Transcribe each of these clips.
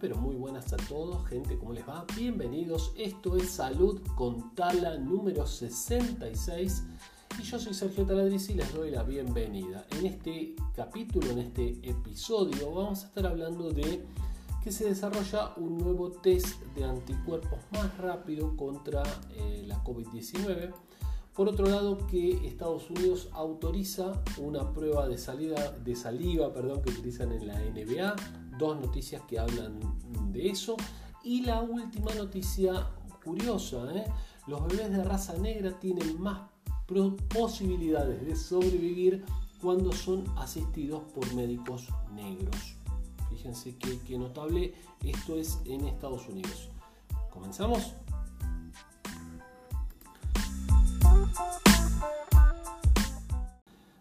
pero muy buenas a todos, gente, ¿cómo les va? Bienvenidos, esto es Salud con Tala número 66 y yo soy Sergio Taladriz y les doy la bienvenida. En este capítulo, en este episodio, vamos a estar hablando de que se desarrolla un nuevo test de anticuerpos más rápido contra eh, la COVID-19 por otro lado, que Estados Unidos autoriza una prueba de, salida, de saliva perdón, que utilizan en la NBA. Dos noticias que hablan de eso. Y la última noticia curiosa, ¿eh? los bebés de raza negra tienen más posibilidades de sobrevivir cuando son asistidos por médicos negros. Fíjense qué notable esto es en Estados Unidos. ¿Comenzamos?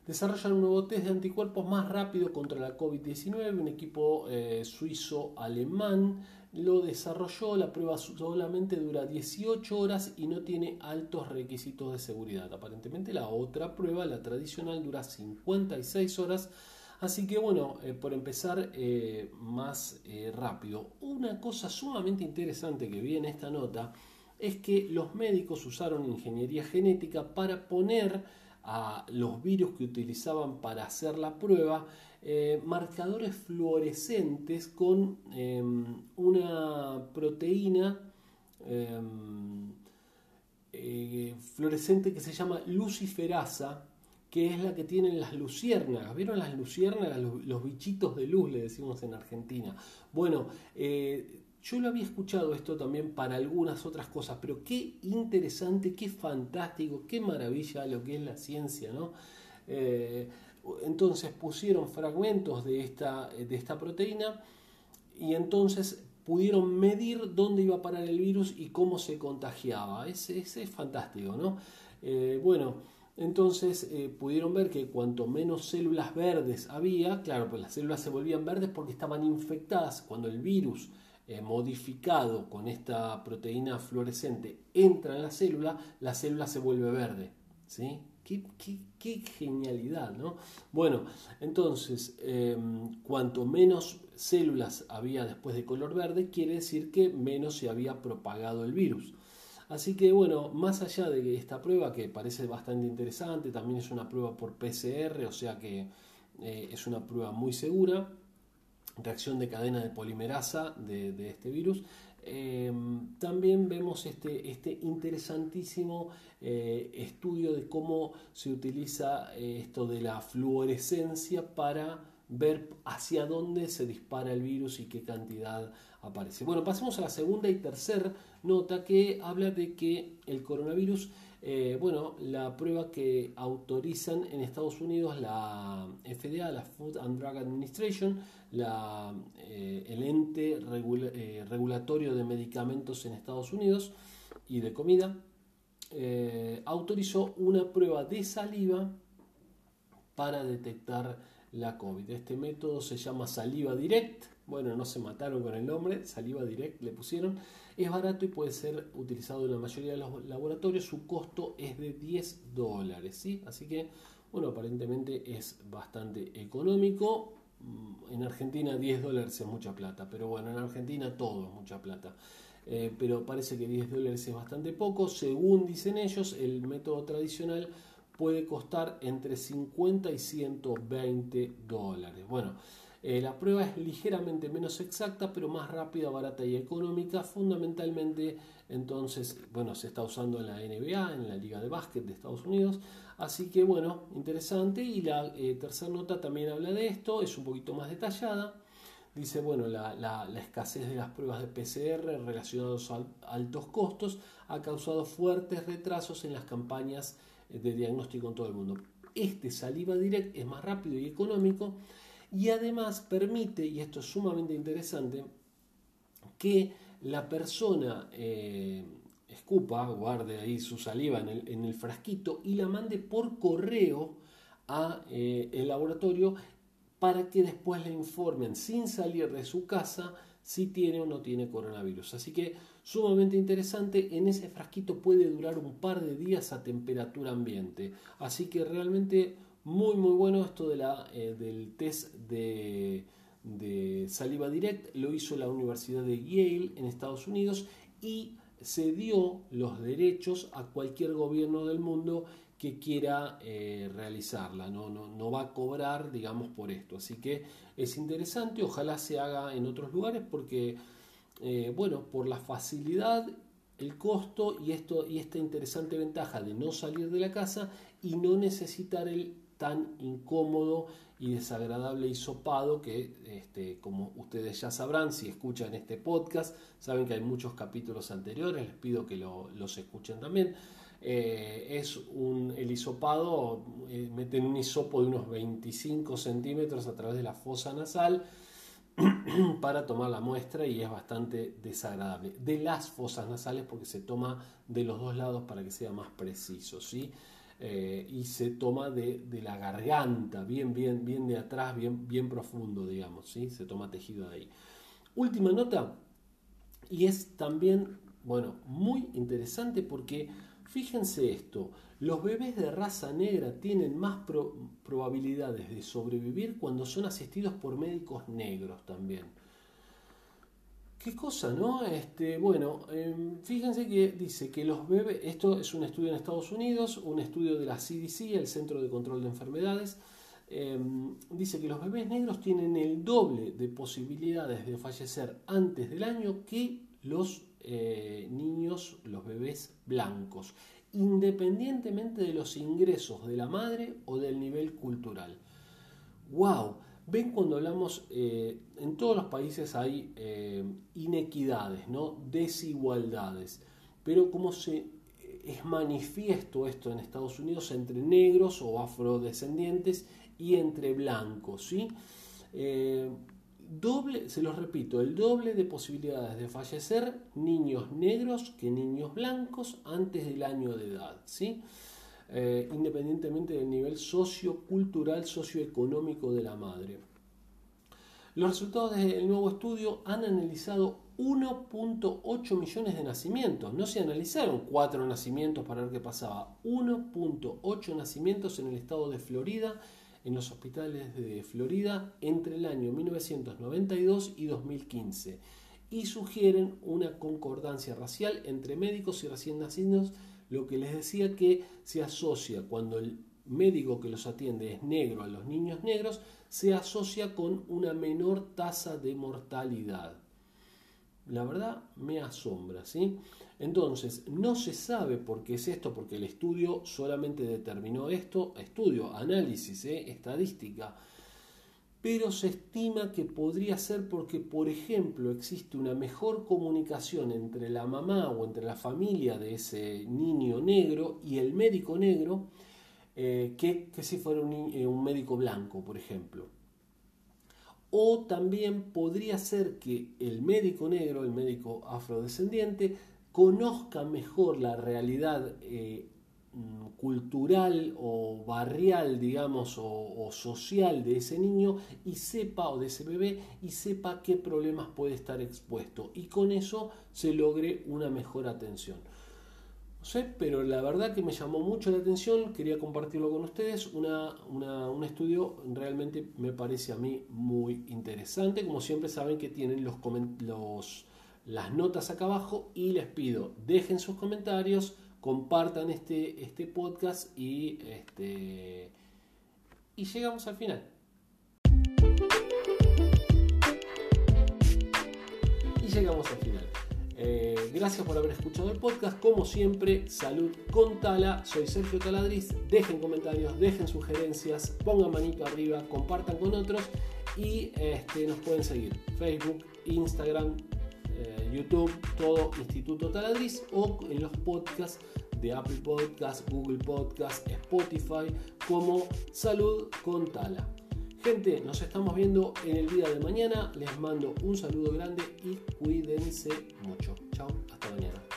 Desarrollan un nuevo test de anticuerpos más rápido contra la COVID-19. Un equipo eh, suizo-alemán lo desarrolló. La prueba solamente dura 18 horas y no tiene altos requisitos de seguridad. Aparentemente la otra prueba, la tradicional, dura 56 horas. Así que bueno, eh, por empezar eh, más rápido. Una cosa sumamente interesante que vi en esta nota es que los médicos usaron ingeniería genética para poner a los virus que utilizaban para hacer la prueba eh, marcadores fluorescentes con em, una proteína em, eh, fluorescente que se llama luciferasa, que es la que tienen las luciérnagas. ¿Vieron las luciérnagas? Los, bichitos de luz, le decimos en Argentina. Bueno, eh, yo lo había escuchado esto también para algunas otras cosas, pero qué interesante, qué fantástico, qué maravilla lo que es la ciencia, ¿no? Eh, entonces pusieron fragmentos de esta, de esta proteína y entonces pudieron medir dónde iba a parar el virus y cómo se contagiaba. Ese es, fantástico, ¿no? Eh, bueno, entonces eh, pudieron ver que cuanto menos células verdes había, claro, pues las células se volvían verdes porque estaban infectadas cuando el virus eh, modificado con esta proteína fluorescente entra en la célula, la célula se vuelve verde. ¿sí? Qué, genialidad, ¿no? Bueno, entonces, em, cuanto menos células había después de color verde, quiere decir que menos se había propagado el virus. Así que bueno, más allá de esta prueba que parece bastante interesante, también es una prueba por PCR, o sea que eh, es una prueba muy segura reacción de cadena de polimerasa de, este virus. Em, también vemos este, este interesantísimo eh, estudio de cómo se utiliza eh, esto de la fluorescencia para ver hacia dónde se dispara el virus y qué cantidad aparece. Bueno, pasemos a la segunda y tercera nota que habla de que el coronavirus eh, bueno, la prueba que autorizan en Estados Unidos la FDA, la Food and Drug Administration, eh, el ente eh, regulatorio de medicamentos en Estados Unidos y de comida, autorizó una prueba de saliva para detectar la COVID. Este método se llama saliva direct. Bueno, no se mataron con el nombre, saliva direct le pusieron. Es barato y puede ser utilizado en la mayoría de los laboratorios. Su costo es de 10 dólares. ¿sí? Así que, bueno, aparentemente es bastante económico. Mm, en Argentina 10 dólares es mucha plata, pero bueno, en Argentina todo es mucha plata. Eh, pero parece que 10 dólares es bastante poco. Según dicen ellos, el método tradicional puede costar entre 50 y 120 dólares. Bueno, eh, la prueba es ligeramente menos exacta, pero más rápida, barata y económica. Fundamentalmente, entonces, bueno, se está usando en la NBA, en la Liga de Básquet de Estados Unidos. Así que, bueno, interesante. Y la eh, tercera nota también habla de esto, es un poquito más detallada. Dice, bueno, la, escasez de las pruebas de PCR relacionados a altos costos ha causado fuertes retrasos en las campañas de diagnóstico en todo el mundo. Este saliva direct es más rápido y económico y además permite, y esto es sumamente interesante, que la persona eh, escupa, guarde ahí su saliva en el, en el, frasquito y la mande por correo a eh, el laboratorio para que después le informen sin salir de su casa si tiene o no tiene coronavirus. Así que sumamente interesante, en ese frasquito puede durar un par de días a temperatura ambiente. Así que realmente muy muy bueno esto de la, eh, del test de, Saliva Direct lo hizo la Universidad de Yale en Estados Unidos y se dio los derechos a cualquier gobierno del mundo que quiera eh, realizarla, no, no, va a cobrar, digamos, por esto. Así que es interesante, ojalá se haga en otros lugares porque, eh, bueno, por la facilidad, el costo y, esto, y esta interesante ventaja de no salir de la casa y no necesitar el tan incómodo y desagradable hisopado que, este, como ustedes ya sabrán, si escuchan este podcast, saben que hay muchos capítulos anteriores, les pido que los escuchen también. Eh, es un, el hisopado, eh, meten un hisopo de unos 25 centímetros a través de la fosa nasal para tomar la muestra y es bastante desagradable. De las fosas nasales porque se toma de los dos lados para que sea más preciso, ¿sí? Eh, y se toma de, la garganta, bien, bien, bien de atrás, bien, bien profundo, digamos, ¿sí? Se toma tejido de ahí. Última nota, y es también, bueno, muy interesante porque fíjense esto, los bebés de raza negra tienen más probabilidades de sobrevivir cuando son asistidos por médicos negros también. Qué cosa, ¿no? Este, bueno, em, fíjense que dice que los bebés, esto es un estudio en Estados Unidos, un estudio de la CDC, el Centro de Control de Enfermedades, em, dice que los bebés negros tienen el doble de posibilidades de fallecer antes del año que los eh, niños, los bebés blancos, independientemente de los ingresos de la madre o del nivel cultural. ¡Wow! Ven cuando hablamos, eh, en todos los países hay eh, inequidades, ¿no? desigualdades, pero como se es manifiesto esto en Estados Unidos entre negros o afrodescendientes y entre blancos, ¿sí? Eh, doble, se los repito, el doble de posibilidades de fallecer niños negros que niños blancos antes del año de edad, ¿sí? Eh, independientemente del nivel sociocultural, socioeconómico de la madre. Los resultados del nuevo estudio han analizado 1.8 millones de nacimientos. No se analizaron 4 nacimientos para ver qué pasaba. 1.8 nacimientos en el estado de Florida, en los hospitales de Florida, entre el año 1992 y 2015. Y sugieren una concordancia racial entre médicos y recién nacidos lo que les decía que se asocia cuando el médico que los atiende es negro a los niños negros, se asocia con una menor tasa de mortalidad. La verdad me asombra, ¿sí? Entonces, no se sabe por qué es esto, porque el estudio solamente determinó esto, estudio, análisis, ¿eh? estadística, pero se estima que podría ser porque, por ejemplo, existe una mejor comunicación entre la mamá o entre la familia de ese niño negro y el médico negro eh, que, si fuera un, eh, un médico blanco, por ejemplo. O también podría ser que el médico negro, el médico afrodescendiente, conozca mejor la realidad eh, cultural o barrial, digamos, o, social de ese niño y sepa, o de ese bebé, y sepa qué problemas puede estar expuesto. Y con eso se logre una mejor atención. No sé, pero la verdad que me llamó mucho la atención, quería compartirlo con ustedes, un estudio realmente me parece a mí muy interesante. Como siempre saben que tienen los, los las notas acá abajo y les pido, dejen sus comentarios compartan este, este podcast y, este, y llegamos al final. Y llegamos al final. Eh, gracias por haber escuchado el podcast. Como siempre, salud con Tala. Soy Sergio Taladriz. Dejen comentarios, dejen sugerencias, pongan manito arriba, compartan con otros y este, nos pueden seguir. Facebook, Instagram, YouTube, todo Instituto Taladriz o en los podcasts de Apple Podcasts, Google Podcasts, Spotify como Salud con Tala. Gente, nos estamos viendo en el día de mañana. Les mando un saludo grande y cuídense mucho. Chao, hasta mañana.